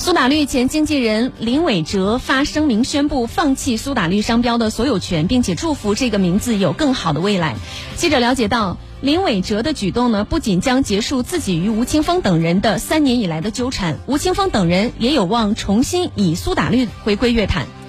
苏打绿前经纪人林伟哲发声明宣布放弃苏打绿商标的所有权并且祝福这个名字有更好的未来。记者了解到林伟哲的举动呢不仅将结束自己与吴青峰等人的三年以来的纠缠吴青峰等人也有望重新以苏打绿回归乐坛。